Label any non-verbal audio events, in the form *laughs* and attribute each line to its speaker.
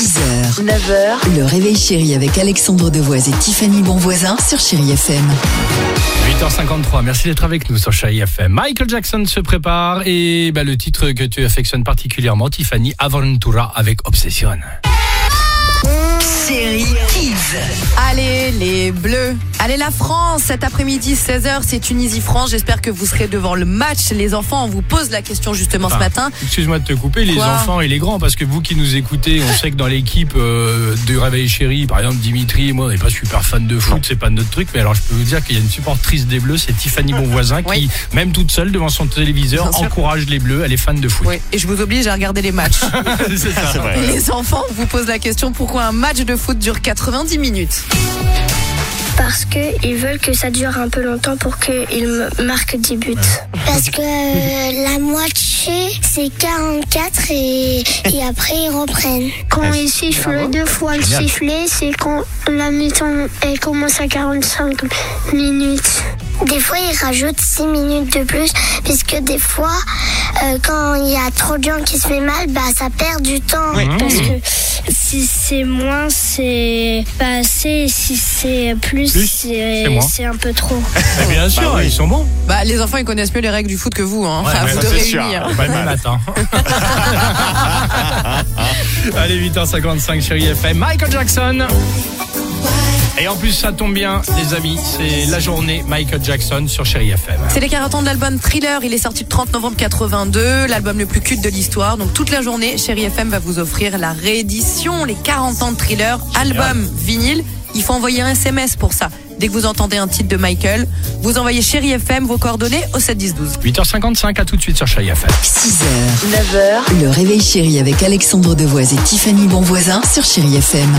Speaker 1: 6h, 9h, le réveil chéri avec Alexandre Devoise et Tiffany Bonvoisin sur Chéri FM.
Speaker 2: 8h53, merci d'être avec nous sur Chéri FM. Michael Jackson se prépare et bah, le titre que tu affectionnes particulièrement, Tiffany, Aventura avec Obsession.
Speaker 3: Allez, les bleus. Allez, la France. Cet après-midi, 16h, c'est Tunisie-France. J'espère que vous serez devant le match. Les enfants, on vous pose la question justement ce
Speaker 2: Enfin,
Speaker 3: matin.
Speaker 2: Excuse-moi de te couper, les
Speaker 3: Quoi
Speaker 2: enfants et les grands, parce que vous qui nous écoutez, on sait que dans l'équipe euh, de Réveil Chéri, par exemple Dimitri et moi, on n'est pas super fan de foot, c'est pas notre truc, mais alors je peux vous dire qu'il y a une supportrice des Bleus, c'est Tiffany Bonvoisin, qui,
Speaker 3: Oui.
Speaker 2: même toute seule devant son téléviseur, encourage les Bleus, elle est fan de foot.
Speaker 3: Oui, et je vous oblige à regarder les matchs. *laughs*
Speaker 2: c'est ça.
Speaker 3: Et les enfants, on vous pose la question pourquoi un match de foot dure 90 minutes
Speaker 4: Parce qu'ils veulent que ça dure un peu longtemps pour qu'ils marquent 10 buts. Parce que euh, la moitié, c'est 44 et, et après ils reprennent. Quand ils sifflent deux fois le sifflet, c'est quand la mi-temps elle commence à 45 minutes. Des fois, ils rajoutent 6 minutes de plus, puisque des fois, euh, quand il y a trop de gens qui se fait mal, bah, ça perd du temps. Parce que si c'est moins, c'est pas assez. Si c'est plus,
Speaker 2: Plus,
Speaker 4: c'est
Speaker 2: c'est moins.
Speaker 4: c'est un peu trop. *laughs*
Speaker 2: Mais bien sûr, ils sont bons.
Speaker 3: Bah, les enfants, ils connaissent mieux les règles du foot que vous, hein.
Speaker 2: Ouais,
Speaker 3: à
Speaker 2: ouais, *laughs*
Speaker 3: vous
Speaker 2: ça,
Speaker 3: de
Speaker 2: c'est sûr.
Speaker 3: réunir.
Speaker 2: Pas matin. Allez, 8h55, chérie FM. Michael Jackson. Et en plus, ça tombe bien, les amis, c'est la journée Michael Jackson sur Chérie FM.
Speaker 3: C'est les 40 ans de l'album Thriller. Il est sorti le 30 novembre 82, l'album le plus culte de l'histoire. Donc toute la journée, Chéri FM va vous offrir la réédition, les 40 ans de Thriller, album vinyle. Il faut envoyer un SMS pour ça. Dès que vous entendez un titre de Michael, vous envoyez Chéri FM, vos coordonnées au 7 10 12.
Speaker 2: 8h55, à tout de suite sur Chérie FM.
Speaker 1: 6h, 9h, le réveil chéri avec Alexandre Devoise et Tiffany Bonvoisin sur Chéri FM.